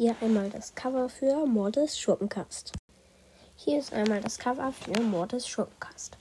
hier einmal das Cover für Mordes Schurkencast. Hier ist einmal das Cover für Mordes Schurkencast.